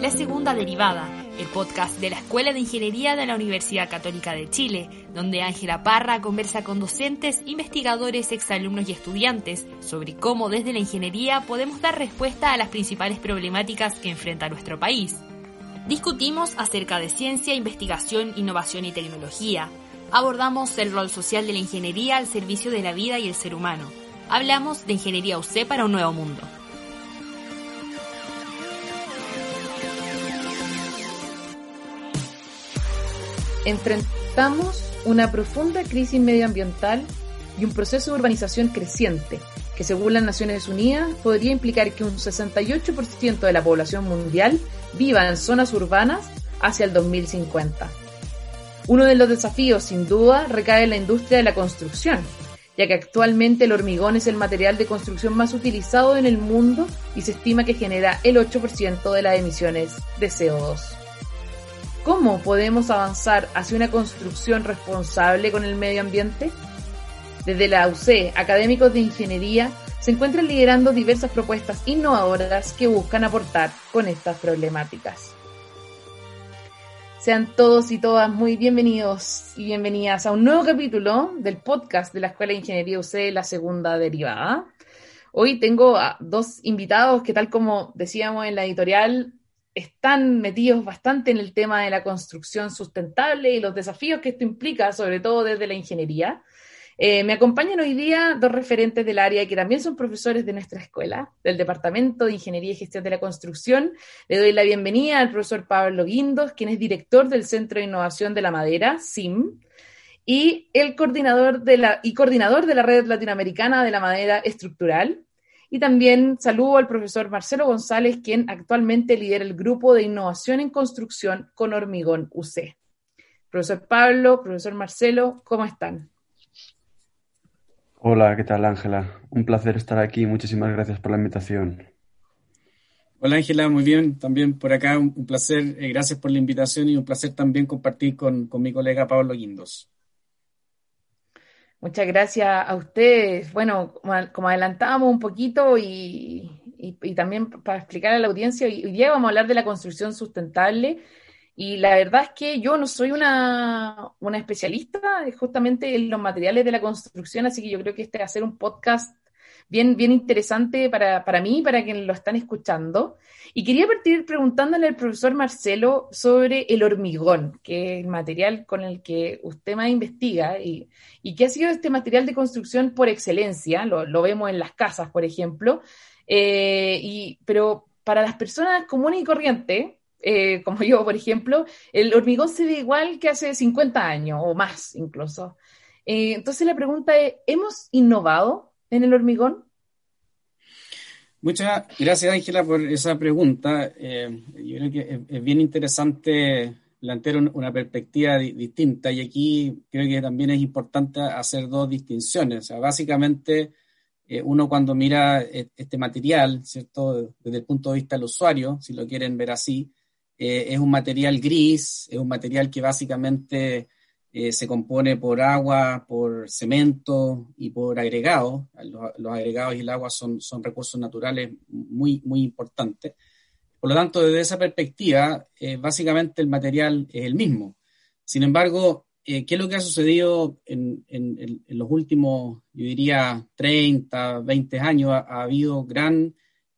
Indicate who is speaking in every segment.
Speaker 1: La segunda derivada, el podcast de la Escuela de Ingeniería de la Universidad Católica de Chile, donde Ángela Parra conversa con docentes, investigadores, exalumnos y estudiantes sobre cómo desde la ingeniería podemos dar respuesta a las principales problemáticas que enfrenta nuestro país. Discutimos acerca de ciencia, investigación, innovación y tecnología. Abordamos el rol social de la ingeniería al servicio de la vida y el ser humano. Hablamos de ingeniería UC para un nuevo mundo.
Speaker 2: Enfrentamos una profunda crisis medioambiental y un proceso de urbanización creciente que según las Naciones Unidas podría implicar que un 68% de la población mundial viva en zonas urbanas hacia el 2050. Uno de los desafíos, sin duda, recae en la industria de la construcción, ya que actualmente el hormigón es el material de construcción más utilizado en el mundo y se estima que genera el 8% de las emisiones de CO2. ¿Cómo podemos avanzar hacia una construcción responsable con el medio ambiente? Desde la UC, académicos de ingeniería se encuentran liderando diversas propuestas innovadoras que buscan aportar con estas problemáticas. Sean todos y todas muy bienvenidos y bienvenidas a un nuevo capítulo del podcast de la Escuela de Ingeniería UC, la segunda derivada. Hoy tengo a dos invitados que tal como decíamos en la editorial, están metidos bastante en el tema de la construcción sustentable y los desafíos que esto implica, sobre todo desde la ingeniería. Eh, me acompañan hoy día dos referentes del área que también son profesores de nuestra escuela, del Departamento de Ingeniería y Gestión de la Construcción. Le doy la bienvenida al profesor Pablo Guindos, quien es director del Centro de Innovación de la Madera, SIM, y el coordinador de la, y coordinador de la Red Latinoamericana de la Madera Estructural, y también saludo al profesor Marcelo González, quien actualmente lidera el grupo de innovación en construcción con hormigón UC. Profesor Pablo, profesor Marcelo, ¿cómo están?
Speaker 3: Hola, ¿qué tal Ángela? Un placer estar aquí. Muchísimas gracias por la invitación.
Speaker 4: Hola Ángela, muy bien. También por acá un, placer. Eh, gracias por la invitación y un placer también compartir con, con mi colega Pablo Guindos.
Speaker 2: Muchas gracias a ustedes. Bueno, como adelantábamos un poquito y, también para explicar a la audiencia, hoy día vamos a hablar de la construcción sustentable y la verdad es que yo no soy una, especialista justamente en los materiales de la construcción, así que yo creo que este va a ser un podcast bien, bien interesante para, para mí para quienes lo están escuchando. Y quería partir preguntándole al profesor Marcelo sobre el hormigón, que es el material con el que usted más investiga y, y que ha sido este material de construcción por excelencia, lo, vemos en las casas, por ejemplo, eh, y, pero para las personas comunes y corrientes, eh, como yo, por ejemplo, el hormigón se ve igual que hace 50 años o más incluso. Eh, entonces la pregunta es, ¿hemos innovado en el hormigón?
Speaker 4: Muchas gracias, Ángela, por esa pregunta. Eh, yo creo que es, bien interesante plantear una perspectiva distinta y aquí creo que también es importante hacer dos distinciones. O sea, básicamente, uno cuando mira e, este material, ¿cierto? Desde el punto de vista del usuario, si lo quieren ver así, eh, es un material gris, es un material que básicamente eh, se compone por agua, por cemento y por agregados. Los, agregados y el agua son, son recursos naturales muy, muy importantes. Por lo tanto, desde esa perspectiva, eh, básicamente el material es el mismo. Sin embargo, eh, ¿qué es lo que ha sucedido en, en, los últimos, yo diría, 30, 20 años? Ha, ha habido gran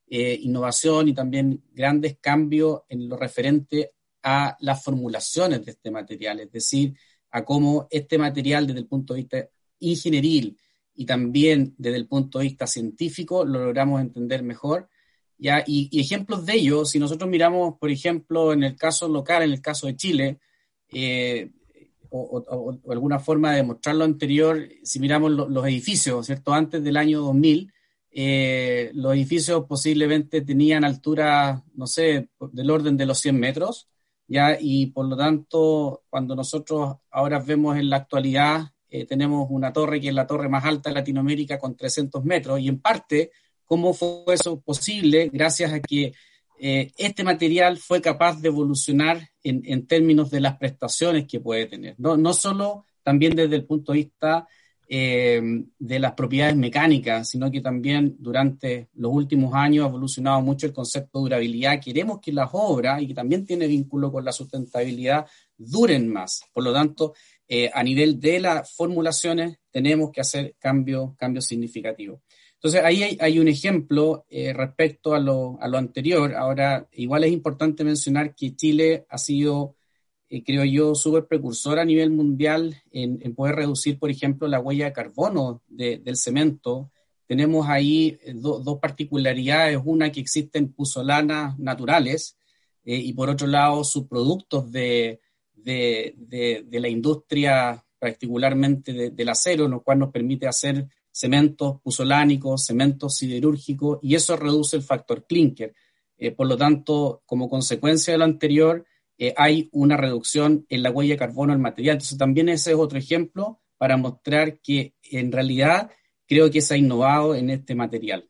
Speaker 4: innovación y también grandes cambios en lo referente a las formulaciones de este material. Es decir, a cómo este material desde el punto de vista ingenieril y también desde el punto de vista científico lo logramos entender mejor. ¿ya? Y, ejemplos de ello, si nosotros miramos, por ejemplo, en el caso local, en el caso de Chile, eh, o, alguna forma de demostrar lo anterior, si miramos los edificios, ¿cierto? Antes del año 2000, eh, los edificios posiblemente tenían altura, no sé, del orden de los 100 metros, ¿ya? Y por lo tanto, cuando nosotros ahora vemos en la actualidad, eh, tenemos una torre que es la torre más alta de Latinoamérica con 300 metros, y en parte, ¿cómo fue eso posible? Gracias a que eh, este material fue capaz de evolucionar en, en, términos de las prestaciones que puede tener, no, no solo también desde el punto de vista eh, de las propiedades mecánicas, sino que también durante los últimos años ha evolucionado mucho el concepto de durabilidad. Queremos que las obras, y que también tiene vínculo con la sustentabilidad, duren más. Por lo tanto, eh, a nivel de las formulaciones tenemos que hacer cambios, cambios significativos. Entonces, ahí hay, un ejemplo eh, respecto a lo, a lo, anterior. Ahora, igual es importante mencionar que Chile ha sido, eh, creo yo, súper precursor a nivel mundial en, poder reducir, por ejemplo, la huella de carbono del cemento. Tenemos ahí dos particularidades. Una, que existen puzolanas naturales y por otro lado, subproductos de, de, de, la industria, particularmente del acero, lo cual nos permite hacer cementos puzolánicos, cementos siderúrgicos, y eso reduce el factor clinker. Eh, por lo tanto, como consecuencia de lo anterior, eh, hay una reducción en la huella de carbono del material. Entonces, también ese es otro ejemplo para mostrar que en realidad creo que se ha innovado en este material.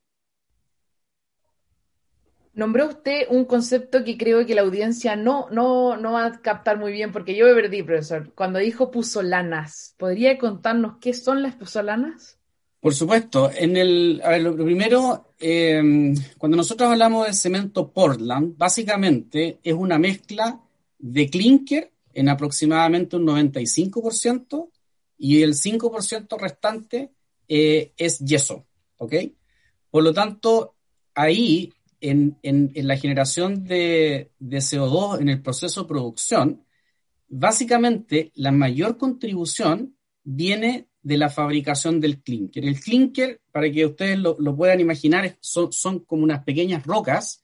Speaker 2: Nombró usted un concepto que creo que la audiencia no, no, no va a captar muy bien, porque yo me perdí, profesor. Cuando dijo puzolanas, ¿podría contarnos qué son las puzolanas?
Speaker 4: Por supuesto. En el, a ver, lo primero, em, cuando nosotros hablamos de cemento Portland, básicamente es una mezcla de clinker en aproximadamente un 95% y el 5% restante eh, es yeso, ¿ok? Por lo tanto, ahí en, la generación de, CO2 en el proceso de producción, básicamente la mayor contribución viene de la fabricación del clinker. El clinker, para que ustedes lo, puedan imaginar, son, son, como unas pequeñas rocas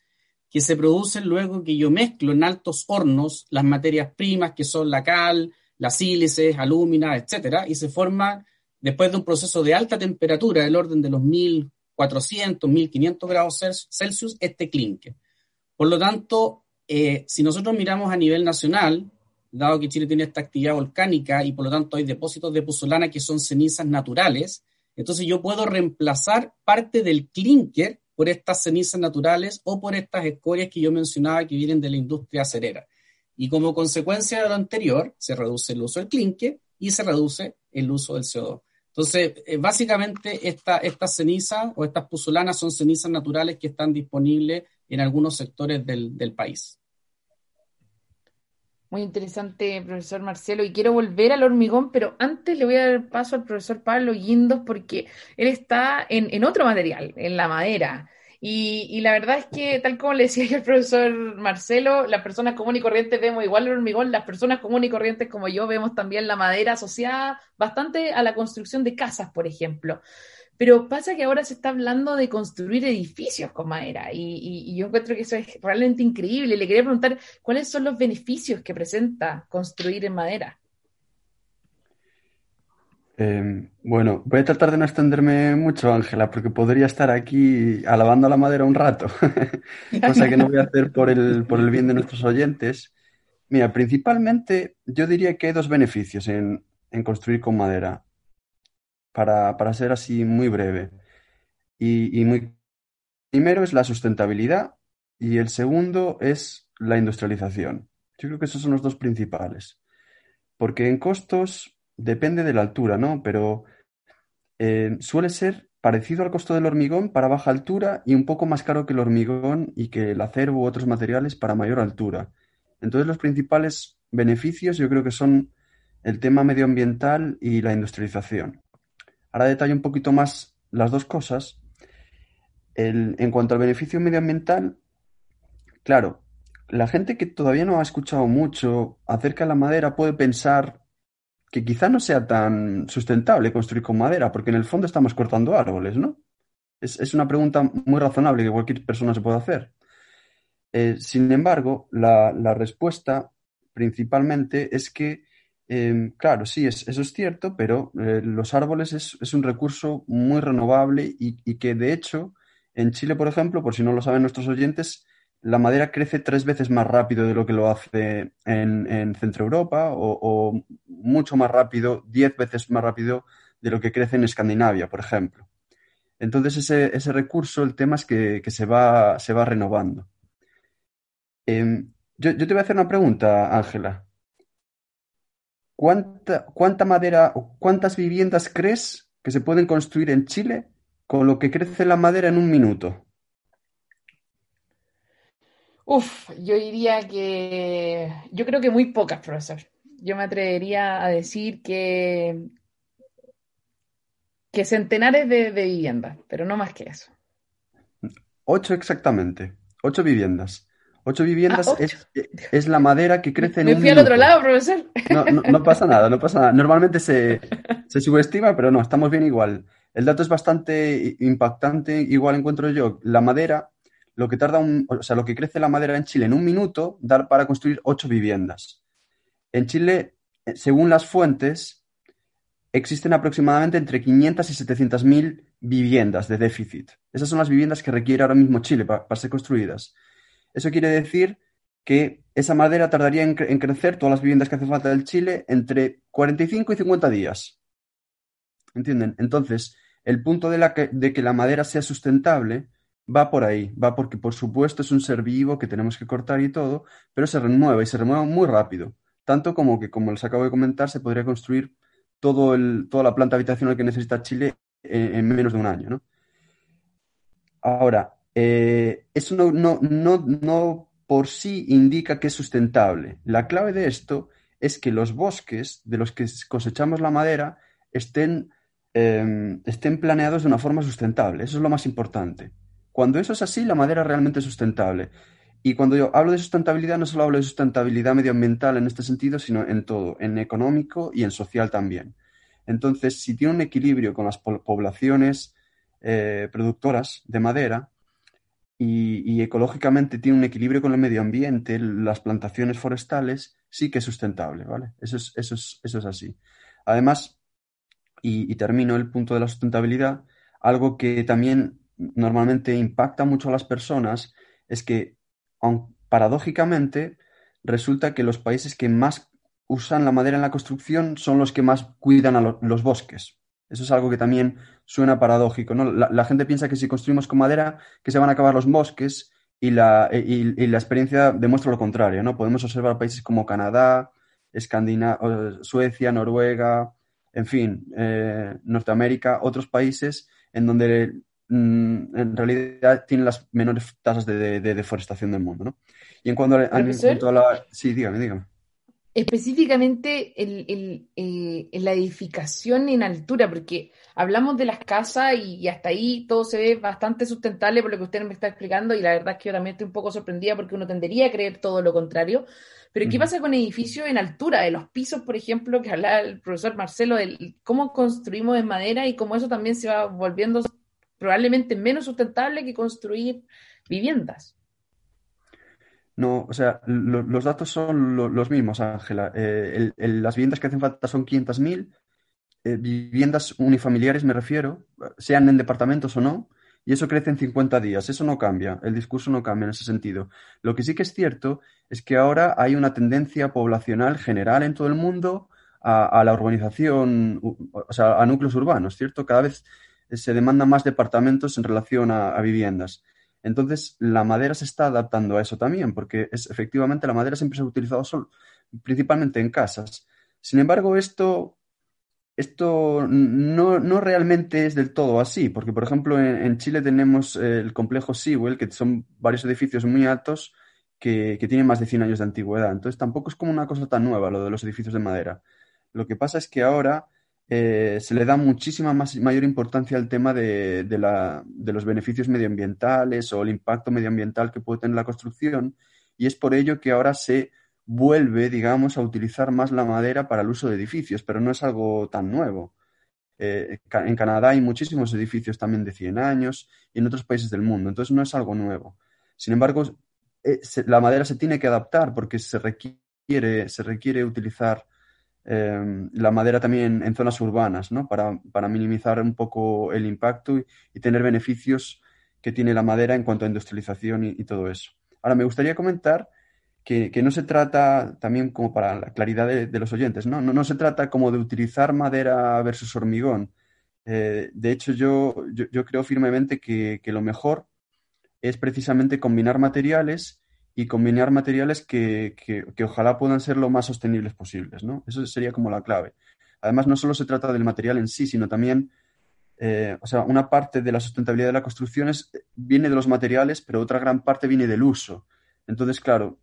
Speaker 4: que se producen luego que yo mezclo en altos hornos las materias primas que son la cal, las sílices, alúmina, etcétera, y se forma después de un proceso de alta temperatura, del orden de los mil 400, 1500 grados Celsius este clinker. Por lo tanto, eh, si nosotros miramos a nivel nacional, dado que Chile tiene esta actividad volcánica y por lo tanto hay depósitos de pozolana que son cenizas naturales, entonces yo puedo reemplazar parte del clinker por estas cenizas naturales o por estas escorias que yo mencionaba que vienen de la industria acerera. Y como consecuencia de lo anterior, se reduce el uso del clinker y se reduce el uso del CO2. Entonces, eh, básicamente estas cenizas o estas puzolanas son cenizas naturales que están disponibles en algunos sectores del, país.
Speaker 2: Muy interesante, profesor Marcelo. Y quiero volver al hormigón, pero antes le voy a dar paso al profesor Pablo Guindos porque él está en, en otro material, en la madera. Y, la verdad es que, tal como le decía el profesor Marcelo, las personas comunes y corrientes vemos igual el hormigón, las personas comunes y corrientes como yo vemos también la madera asociada bastante a la construcción de casas, por ejemplo. Pero pasa que ahora se está hablando de construir edificios con madera y, yo encuentro que eso es realmente increíble. Le quería preguntar cuáles son los beneficios que presenta construir en madera.
Speaker 3: Em, bueno, voy a tratar de no extenderme mucho, Ángela, porque podría estar aquí alabando la madera un rato, cosa que no voy a hacer por el, por el bien de nuestros oyentes. Mira, principalmente yo diría que hay dos beneficios en, construir con madera, para, ser así muy breve. Y, y muy primero es la sustentabilidad y el segundo es la industrialización. Yo creo que esos son los dos principales. Porque en costos depende de la altura, ¿no? Pero eh, suele ser parecido al costo del hormigón para baja altura y un poco más caro que el hormigón y que el acero u otros materiales para mayor altura. Entonces los principales beneficios yo creo que son el tema medioambiental y la industrialización. Ahora detallo un poquito más las dos cosas. en cuanto al beneficio medioambiental, claro, la gente que todavía no ha escuchado mucho acerca de la madera puede pensar que quizá no sea tan sustentable construir con madera, porque en el fondo estamos cortando árboles, ¿no? Es, una pregunta muy razonable que cualquier persona se puede hacer. Eh, sin embargo, la, respuesta principalmente es que, em, claro, sí, eso es cierto, pero eh, los árboles es, un recurso muy renovable y, que, de hecho, en Chile, por ejemplo, por si no lo saben nuestros oyentes, la madera crece tres veces más rápido de lo que lo hace en, en Centro Europa o, mucho más rápido, diez veces más rápido de lo que crece en Escandinavia, por ejemplo. Entonces ese, recurso, el tema es que, se, va, se va renovando. Em, yo, te voy a hacer una pregunta, Ángela. ¿Cuánta, ¿Cuánta madera o cuántas viviendas crees que se pueden construir en Chile con lo que crece la madera en un minuto.
Speaker 2: Uf, yo diría que yo creo que muy pocas, profesor. Yo me atrevería a decir que que centenares de, viviendas, pero no más que eso.
Speaker 3: Ocho exactamente, ocho viviendas. Ocho viviendas ah, Es, la madera que crece en
Speaker 2: Me fui al otro lado, profesor.
Speaker 3: No, pasa nada, no pasa nada. Normalmente se, se subestima, pero no, estamos bien igual. El dato es bastante impactante, igual encuentro yo. La madera, lo que tarda un, o sea, lo que crece la madera en Chile en un minuto, da para construir ocho viviendas. En Chile, eh, según las fuentes, existen aproximadamente entre 500 y 700 mil viviendas de déficit. Esas son las viviendas que requiere ahora mismo Chile para, ser construidas. Eso quiere decir que esa madera tardaría en, crecer, todas las viviendas que hace falta del Chile, entre 45 y 50 días. ¿Entienden? Entonces, el punto de, que, la madera sea sustentable va por ahí, va porque por supuesto es un ser vivo que tenemos que cortar y todo, pero se renueva y se renueva muy rápido. Tanto como que, como les acabo de comentar, se podría construir toda la planta habitacional que necesita Chile en, menos de un año. ¿no? Ahora, eh, eso no, no, no, no por sí indica que es sustentable. La clave de esto es que los bosques de los que cosechamos la madera estén Em, estén planeados de una forma sustentable. Eso es lo más importante. Cuando eso es así, la madera realmente es sustentable. Y cuando yo hablo de sustentabilidad, no solo hablo de sustentabilidad medioambiental en este sentido, sino en todo, en económico y en social también. Entonces, si tiene un equilibrio con las poblaciones eh, productoras de madera y, ecológicamente tiene un equilibrio con el medio ambiente, las plantaciones forestales, sí que es sustentable, ¿vale? Eso es, eso es, eso es así. Además, y, termino el punto de la sustentabilidad, algo que también normalmente impacta mucho a las personas es que, paradójicamente, resulta que los países que más usan la madera en la construcción son los que más cuidan a los bosques. Eso es algo que también suena paradójico. ¿no? La, gente piensa que si construimos con madera, que se van a acabar los bosques y la, y, la experiencia demuestra lo contrario. ¿no? Podemos observar países como Canadá, Suecia, Noruega, en fin, eh, Norteamérica, otros países en donde mm, en realidad tienen las menores tasas de, deforestación del mundo, ¿no? Y en cuanto, a, la... Sí, dígame, dígame.
Speaker 2: Específicamente en eh, la edificación en altura, porque hablamos de las casas y, hasta ahí todo se ve bastante sustentable por lo que usted me está explicando y la verdad es que yo también estoy un poco sorprendida porque uno tendería a creer todo lo contrario. Pero ¿qué pasa con edificios en altura, de los pisos, por ejemplo, que hablaba el profesor Marcelo, de cómo construimos en madera y cómo eso también se va volviendo probablemente menos sustentable que construir viviendas?
Speaker 3: No, o sea, los datos son los mismos, Ángela. Eh, las viviendas que hacen falta son 500.000, eh, viviendas unifamiliares me refiero, sean en departamentos o no, y eso crece en 50 días. Eso no cambia, el discurso no cambia en ese sentido. Lo que sí que es cierto es que ahora hay una tendencia poblacional general en todo el mundo a, la urbanización, o sea, a núcleos urbanos, ¿cierto? Cada vez se demandan más departamentos en relación a, viviendas. Entonces, la madera se está adaptando a eso también, porque es, efectivamente la madera siempre se ha utilizado principalmente en casas. Sin embargo, esto esto no, realmente es del todo así, porque por ejemplo en, Chile tenemos el complejo Sewell, que son varios edificios muy altos que, tienen más de 100 años de antigüedad. Entonces tampoco es como una cosa tan nueva lo de los edificios de madera. Lo que pasa es que ahora eh, se le da muchísima más, mayor importancia al tema de, de los beneficios medioambientales o el impacto medioambiental que puede tener la construcción y es por ello que ahora se vuelve, digamos, a utilizar más la madera para el uso de edificios, pero no es algo tan nuevo. Eh, en Canadá hay muchísimos edificios también de 100 años y en otros países del mundo, entonces no es algo nuevo. Sin embargo, eh, la madera se tiene que adaptar porque se requiere, se requiere utilizar em, la madera también en, zonas urbanas, ¿no? Para, minimizar un poco el impacto y, tener beneficios que tiene la madera en cuanto a industrialización y todo eso. Ahora, me gustaría comentar que, no se trata, también como para la claridad de, los oyentes, ¿no? ¿no? se trata como de utilizar madera versus hormigón. Eh, de hecho, yo, yo, creo firmemente que, lo mejor es precisamente combinar materiales y combinar materiales que, que, ojalá puedan ser lo más sostenibles posibles, ¿no? Eso sería como la clave. Además, no solo se trata del material en sí, sino también eh, o sea, una parte de la sustentabilidad de la construcción es, viene de los materiales, pero otra gran parte viene del uso. Entonces, claro,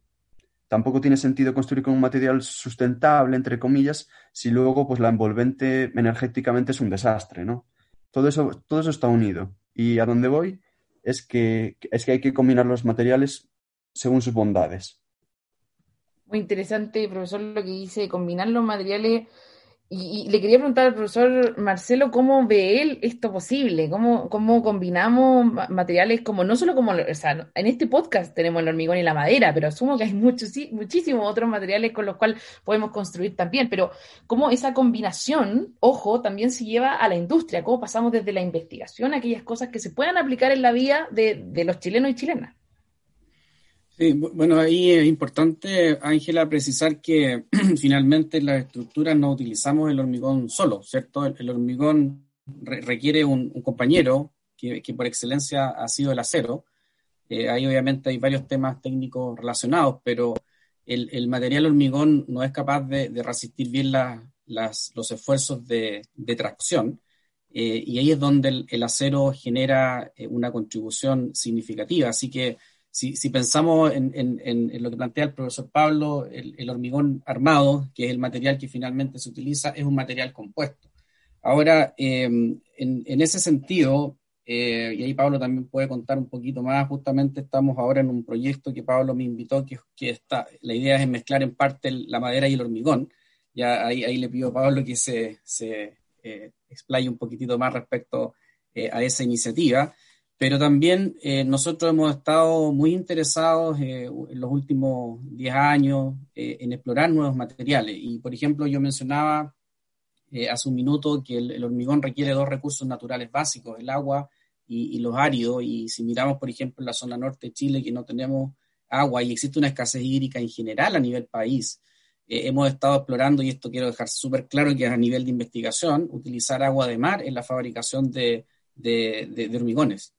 Speaker 3: tampoco tiene sentido construir con un material sustentable, entre comillas, si luego pues, la envolvente energéticamente es un desastre, ¿no? Todo eso, todo eso está unido. Y a dónde voy es que, es que hay que combinar los materiales según sus bondades.
Speaker 2: Muy interesante, profesor, lo que dice, combinar los materiales y, le quería preguntar al profesor Marcelo cómo ve él esto posible, cómo, cómo combinamos materiales como, no solo como, o sea, en este podcast tenemos el hormigón y la madera, pero asumo que hay muchos, muchísimos otros materiales con los cuales podemos construir también, pero cómo esa combinación, ojo, también se lleva a la industria, cómo pasamos desde la investigación a aquellas cosas que se puedan aplicar en la vida de, de los chilenos y chilenas.
Speaker 4: Sí, bueno, ahí es importante, Ángela, precisar que finalmente en las estructuras no utilizamos el hormigón solo, ¿cierto? El, hormigón requiere un, compañero que, por excelencia ha sido el acero. Eh, ahí obviamente hay varios temas técnicos relacionados, pero el, material hormigón no es capaz de, resistir bien los esfuerzos de, tracción. Eh, y ahí es donde el, acero genera eh, una contribución significativa. Así que si, pensamos en, lo que plantea el profesor Pablo, el, hormigón armado, que es el material que finalmente se utiliza, es un material compuesto. Ahora, em, en, ese sentido, eh, y ahí Pablo también puede contar un poquito más, justamente estamos ahora en un proyecto que Pablo me invitó, que, que está, la idea es mezclar en parte la madera y el hormigón. Ya ahí, ahí le pido a Pablo que se, se eh, explaye un poquitito más respecto eh, a esa iniciativa. Pero también eh, nosotros hemos estado muy interesados eh, en los últimos 10 años eh, en explorar nuevos materiales. Y, por ejemplo, yo mencionaba hace un minuto que el, hormigón requiere dos recursos naturales básicos, el agua y, los áridos. Y si miramos, por ejemplo, la zona norte de Chile, que no tenemos agua y existe una escasez hídrica en general a nivel país, hemos estado explorando, y esto quiero dejar súper claro que es a nivel de investigación, utilizar agua de mar en la fabricación de hormigones.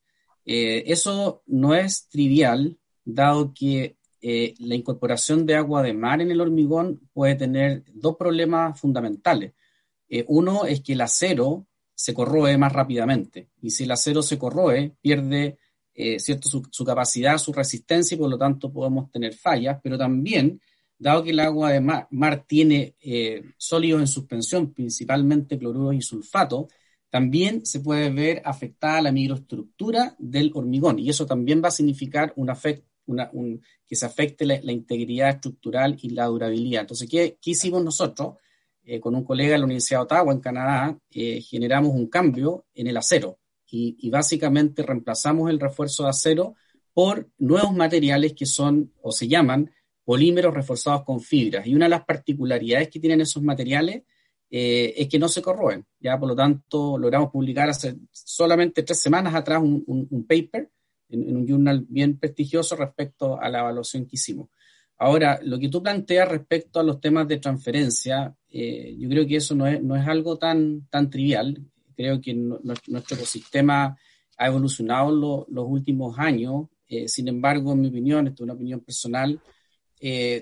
Speaker 4: Eh, eso no es trivial, dado que eh, la incorporación de agua de mar en el hormigón puede tener dos problemas fundamentales. Eh, uno es que el acero se corroe más rápidamente y si el acero se corroe, pierde cierto, su, capacidad, su resistencia y por lo tanto podemos tener fallas, pero también, dado que el agua de mar, tiene sólidos en suspensión, principalmente cloruros y sulfato, también se puede ver afectada la microestructura del hormigón y eso también va a significar un que se afecte la, integridad estructural y la durabilidad. Entonces, ¿qué, hicimos nosotros? Eh, con un colega de la Universidad de Ottawa, en Canadá, eh, generamos un cambio en el acero y, y, básicamente reemplazamos el refuerzo de acero por nuevos materiales que son o se llaman polímeros reforzados con fibras. Y una de las particularidades que tienen esos materiales eh, es que no se corroen. Ya, por lo tanto, logramos publicar hace solamente tres semanas atrás un, paper en, un journal bien prestigioso respecto a la evaluación que hicimos. Ahora, lo que tú planteas respecto a los temas de transferencia, eh, yo creo que eso no es, no es algo tan, tan trivial. Creo que nuestro ecosistema ha evolucionado los últimos años. Eh, sin embargo, en mi opinión, esto es una opinión personal,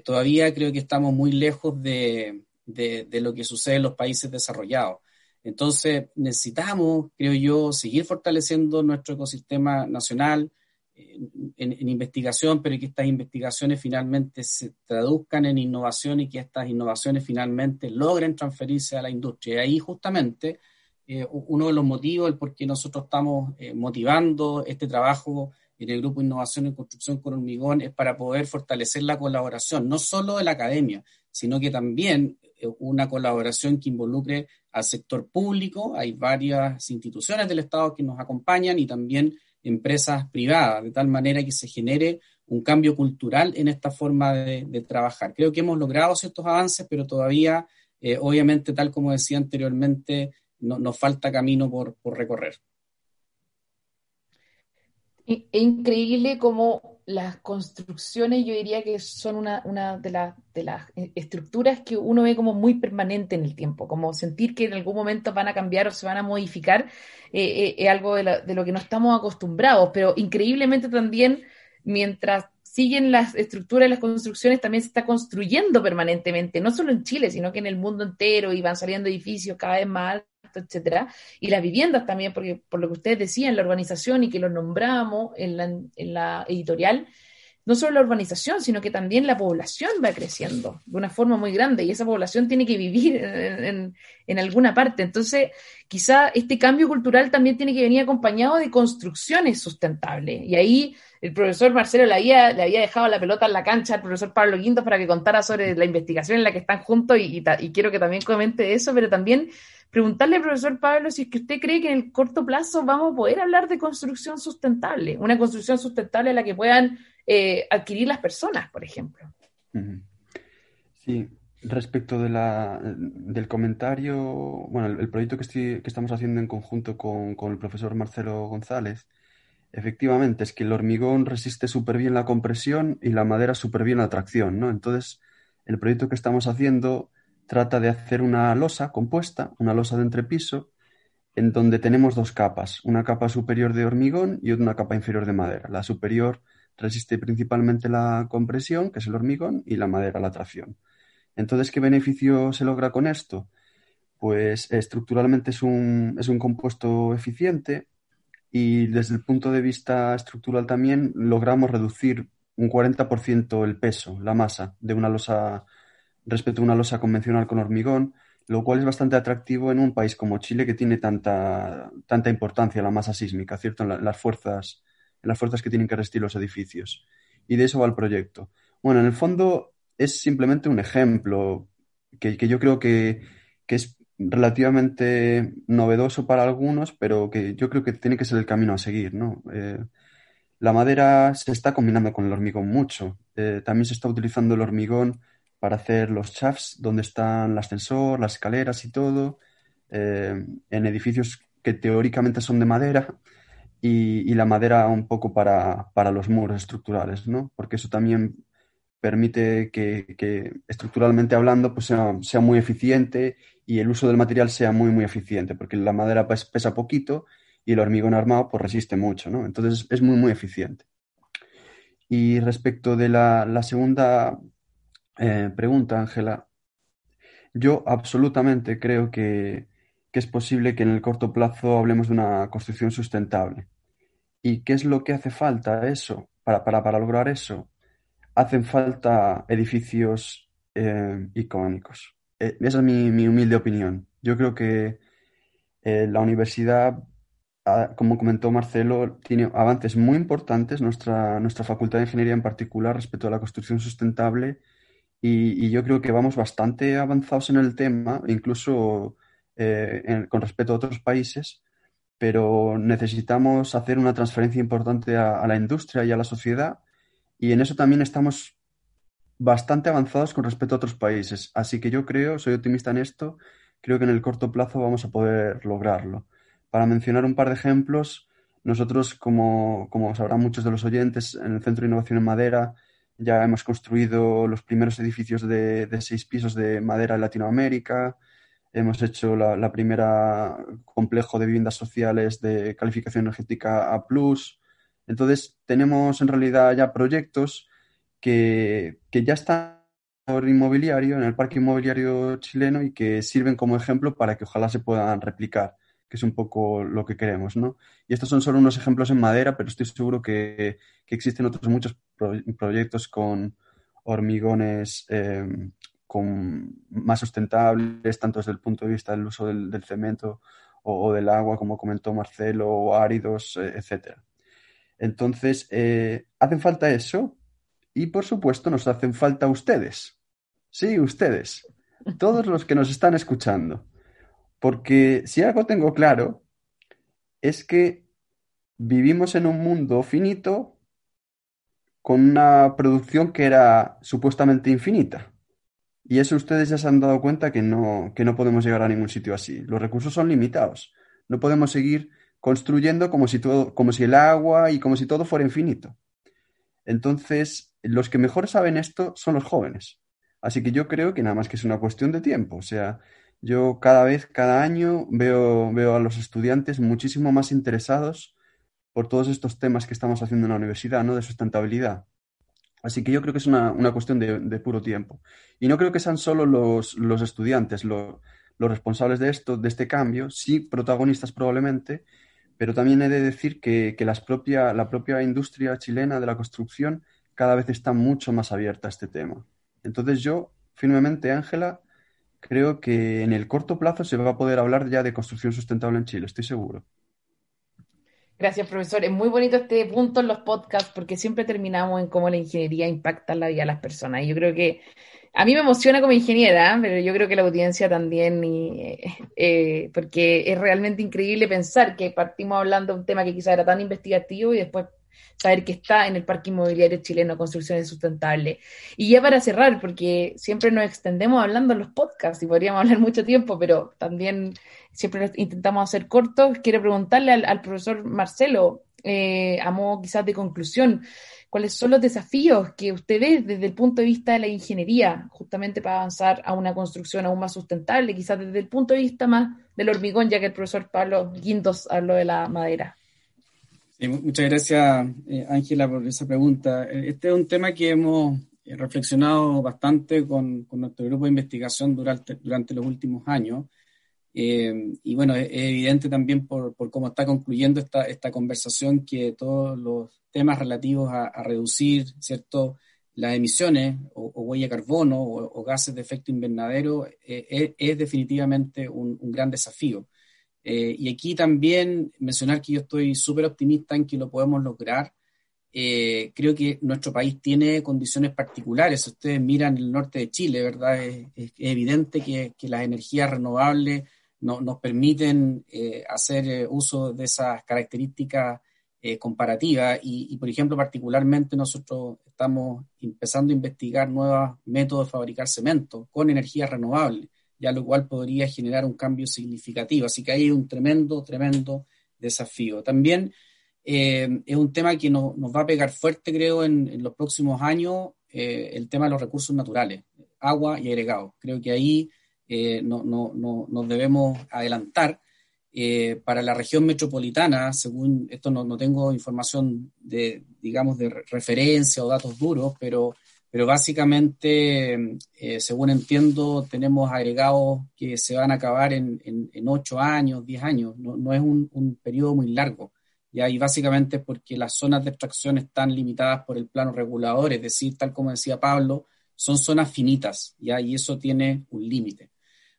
Speaker 4: todavía creo que estamos muy lejos de, de, lo que sucede en los países desarrollados. Entonces, necesitamos, creo yo, seguir fortaleciendo nuestro ecosistema nacional en, investigación, pero que estas investigaciones finalmente se traduzcan en innovación y que estas innovaciones finalmente logren transferirse a la industria. Y ahí justamente eh, uno de los motivos, el por qué nosotros estamos eh, motivando este trabajo en el Grupo Innovación en Construcción con Hormigón, es para poder fortalecer la colaboración, no solo de la academia, sino que también una colaboración que involucre al sector público. Hay varias instituciones del Estado que nos acompañan y también empresas privadas, de tal manera que se genere un cambio cultural en esta forma de, trabajar. Creo que hemos logrado ciertos avances, pero todavía, eh, obviamente, tal como decía anteriormente, nos falta camino por, por recorrer.
Speaker 2: Increíble cómo las construcciones yo diría que son una, de, de, las estructuras que uno ve como muy permanente en el tiempo, como sentir que en algún momento van a cambiar o se van a modificar, eh, eh, es algo de, de, lo que no estamos acostumbrados, pero increíblemente también mientras siguen las estructuras y las construcciones, también se está construyendo permanentemente, no solo en Chile, sino que en el mundo entero y van saliendo edificios cada vez más etcétera, y las viviendas también, porque por lo que ustedes decían, la urbanización y que lo nombramos en la, en la editorial, no solo la urbanización, sino que también la población va creciendo de una forma muy grande y esa población tiene que vivir en, alguna parte. Entonces, quizá este cambio cultural también tiene que venir acompañado de construcciones sustentables. Y ahí el profesor Marcelo le había, le había dejado la pelota en la cancha al profesor Pablo Quinto para que contara sobre la investigación en la que están juntos y quiero que también comente eso, pero también preguntarle profesor Pablo si es que usted cree que en el corto plazo vamos a poder hablar de construcción sustentable, una construcción sustentable a la que puedan eh, adquirir las personas, por ejemplo.
Speaker 3: Sí, respecto de la, del comentario, bueno, el, proyecto que, estoy, que, estamos haciendo en conjunto con, con, el profesor Marcelo González, efectivamente es que el hormigón resiste súper bien la compresión y la madera súper bien la tracción, ¿no? Entonces, el proyecto que estamos haciendo trata de hacer una losa compuesta, una losa de entrepiso, en donde tenemos dos capas, una capa superior de hormigón y una capa inferior de madera. La superior resiste principalmente la compresión, que es el hormigón, y la madera la tracción. Entonces, ¿qué beneficio se logra con esto? Pues estructuralmente es un, es un compuesto eficiente y desde el punto de vista estructural también logramos reducir un 40% el peso, la masa de una losa respecto a una losa convencional con hormigón, lo cual es bastante atractivo en un país como Chile que tiene tanta, tanta importancia la masa sísmica, ¿cierto? En, las fuerzas, las fuerzas que tienen que resistir los edificios. Y de eso va el proyecto. Bueno, en el fondo es simplemente un ejemplo que, yo creo que, es relativamente novedoso para algunos, pero que yo creo que tiene que ser el camino a seguir, ¿no? Eh, la madera se está combinando con el hormigón mucho. Eh, también se está utilizando el hormigón para hacer los shafts donde están el ascensor, las escaleras y todo, eh, en edificios que teóricamente son de madera y, la madera un poco para, los muros estructurales, ¿no? Porque eso también permite que, estructuralmente hablando pues sea, muy eficiente y el uso del material sea muy, muy eficiente, porque la madera pesa poquito y el hormigón armado pues resiste mucho, ¿no? Entonces es muy, muy eficiente. Y respecto de la, la segunda eh, pregunta, Ángela. Yo absolutamente creo que, es posible que en el corto plazo hablemos de una construcción sustentable. ¿Y qué es lo que hace falta eso? Para, para, lograr eso, hacen falta edificios eh, icónicos. Eh, esa es mi, humilde opinión. Yo creo que la universidad, ah, como comentó Marcelo, tiene avances muy importantes, nuestra, nuestra facultad de ingeniería en particular, respecto a la construcción sustentable y, yo creo que vamos bastante avanzados en el tema, incluso eh, con respecto a otros países, pero necesitamos hacer una transferencia importante a, la industria y a la sociedad y en eso también estamos bastante avanzados con respecto a otros países. Así que yo creo, soy optimista en esto, creo que en el corto plazo vamos a poder lograrlo. Para mencionar un par de ejemplos, nosotros, como, como sabrán muchos de los oyentes, en el Centro de Innovación en Madera ya hemos construido los primeros edificios de, seis pisos de madera en Latinoamérica. Hemos hecho la, primera complejo de viviendas sociales de calificación energética A. Entonces, tenemos en realidad ya proyectos que, que ya están inmobiliario, en el parque inmobiliario chileno y que sirven como ejemplo para que ojalá se puedan replicar que es un poco lo que queremos, ¿no? Y estos son solo unos ejemplos en madera, pero estoy seguro que, existen otros muchos proyectos con hormigones eh, con más sustentables, tanto desde el punto de vista del uso del, cemento o, del agua, como comentó Marcelo, o áridos, eh, etcétera. Entonces, eh, hacen falta eso y, por supuesto, nos hacen falta ustedes. Sí, ustedes. Todos los que nos están escuchando. Porque si algo tengo claro, es que vivimos en un mundo finito con una producción que era supuestamente infinita. Y eso ustedes ya se han dado cuenta que no, que no podemos llegar a ningún sitio así. Los recursos son limitados. No podemos seguir construyendo como si, todo, como si el agua y como si todo fuera infinito. Entonces, los que mejor saben esto son los jóvenes. Así que yo creo que nada más que es una cuestión de tiempo. O sea, yo cada vez, cada año, veo, veo a los estudiantes muchísimo más interesados por todos estos temas que estamos haciendo en la universidad, ¿no? De sustentabilidad. Así que yo creo que es una, cuestión de, puro tiempo. Y no creo que sean solo los, estudiantes. los los responsables de esto, de este cambio, sí protagonistas probablemente, pero también he de decir que, las propia, la propia industria chilena de la construcción cada vez está mucho más abierta a este tema. Entonces yo, firmemente, Ángela, creo que en el corto plazo se va a poder hablar ya de construcción sustentable en Chile, estoy seguro.
Speaker 2: Gracias, profesor. Es muy bonito este punto en los podcasts porque siempre terminamos en cómo la ingeniería impacta la vida de las personas. Y yo creo que a mí me emociona como ingeniera, pero yo creo que la audiencia también, y, eh, porque es realmente increíble pensar que partimos hablando de un tema que quizá era tan investigativo y después saber que está en el Parque Inmobiliario Chileno Construcciones Sustentables. Y ya para cerrar, porque siempre nos extendemos hablando en los podcasts y podríamos hablar mucho tiempo, pero también siempre intentamos hacer cortos, quiero preguntarle al, profesor Marcelo, eh, a modo quizás de conclusión, cuáles son los desafíos que usted ve desde el punto de vista de la ingeniería, justamente para avanzar a una construcción aún más sustentable, quizás desde el punto de vista más del hormigón, ya que el profesor Pablo Guindos habló de la madera
Speaker 4: muchas gracias, eh, Ángela, por esa pregunta. Eh, este es un tema que hemos eh, reflexionado bastante con, nuestro grupo de investigación durante, los últimos años. y bueno, es, evidente también por, cómo está concluyendo esta, esta conversación que todos los temas relativos a, reducir ¿cierto? las emisiones o, huella de carbono o, gases de efecto invernadero es, definitivamente un gran desafío. Eh, y aquí también mencionar que yo estoy súper optimista en que lo podemos lograr. Eh, creo que nuestro país tiene condiciones particulares. Si ustedes miran el norte de Chile, ¿verdad? Es, evidente que, las energías renovables nos permiten eh, hacer uso de esas características comparativas y, y, por ejemplo, particularmente nosotros estamos empezando a investigar nuevos métodos de fabricar cemento con energías renovables ya lo cual podría generar un cambio significativo. Así que hay un tremendo, tremendo desafío. También eh, es un tema que nos va a pegar fuerte, creo, en, los próximos años, eh, el tema de los recursos naturales, agua y agregado. Creo que ahí eh, no, nos debemos adelantar. para la región metropolitana, según esto no, tengo información de, digamos, de referencia o datos duros, pero pero básicamente, eh, según entiendo, tenemos agregados que se van a acabar en, en, 8 años, 10 años, no, no es un, un, periodo muy largo. ¿ya? Y básicamente porque las zonas de extracción están limitadas por el plano regulador, es decir, tal como decía Pablo, son zonas finitas, ¿ya? y eso tiene un límite.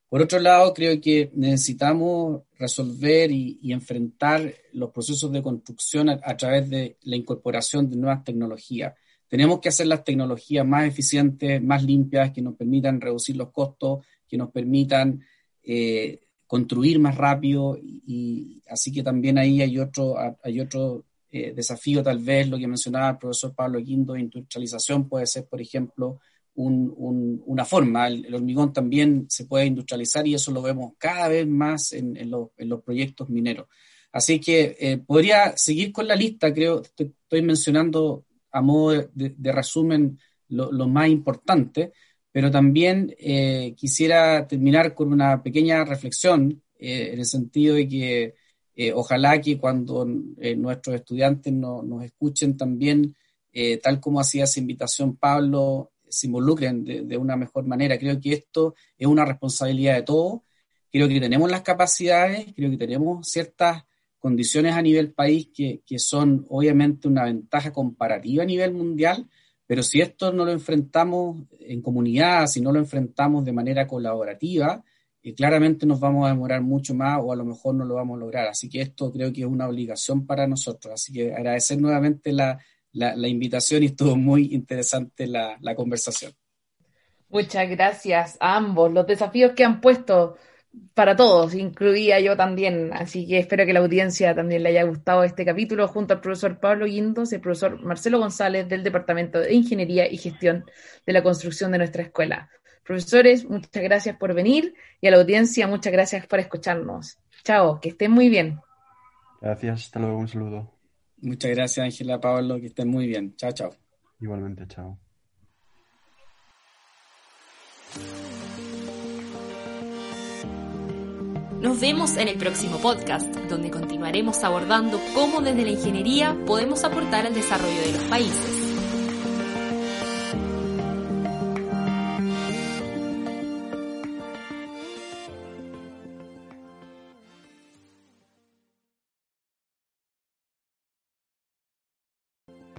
Speaker 4: Por otro lado, creo que necesitamos resolver y, y enfrentar los procesos de construcción a, a través de la incorporación de nuevas tecnologías tenemos que hacer las tecnologías más eficientes, más limpias, que nos permitan reducir los costos, que nos permitan eh, construir más rápido y, así que también ahí hay otro, hay otro eh, desafío, tal vez lo que mencionaba el profesor Pablo Quinto, industrialización puede ser, por ejemplo, una forma. El, hormigón también se puede industrializar y eso lo vemos cada vez más en, los, proyectos mineros. Así que eh, podría seguir con la lista, creo, estoy mencionando a modo de, resumen lo, más importante, pero también eh, quisiera terminar con una pequeña reflexión eh, en el sentido de que eh, ojalá que cuando nuestros estudiantes nos escuchen también, tal como hacía esa invitación Pablo, se involucren de, una mejor manera. Creo que esto es una responsabilidad de todos. Creo que tenemos las capacidades, creo que tenemos ciertas condiciones a nivel país que, son obviamente una ventaja comparativa a nivel mundial, pero si esto no lo enfrentamos en comunidad, si no lo enfrentamos de manera colaborativa, eh, claramente nos vamos a demorar mucho más o a lo mejor no lo vamos a lograr. Así que esto creo que es una obligación para nosotros. Así que agradecer nuevamente la, invitación y estuvo muy interesante la, la conversación.
Speaker 2: Muchas gracias a ambos. Los desafíos que han puesto para todos, incluía yo también. Así que espero que la audiencia también le haya gustado este capítulo junto al profesor Pablo Guindos y el profesor Marcelo González del Departamento de Ingeniería y Gestión de la Construcción de nuestra escuela. Profesores, muchas gracias por venir y a la audiencia muchas gracias por escucharnos. Chao, que estén muy bien.
Speaker 3: Gracias, hasta luego, un saludo.
Speaker 4: Muchas gracias, Ángela, Pablo, que estén muy bien. Chao, chao.
Speaker 3: Igualmente, chao.
Speaker 1: Nos vemos en el próximo podcast, donde continuaremos abordando cómo desde la ingeniería podemos aportar al desarrollo de los países.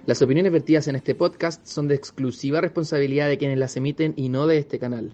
Speaker 5: Las opiniones vertidas en este podcast son de exclusiva responsabilidad de quienes las emiten y no de este canal.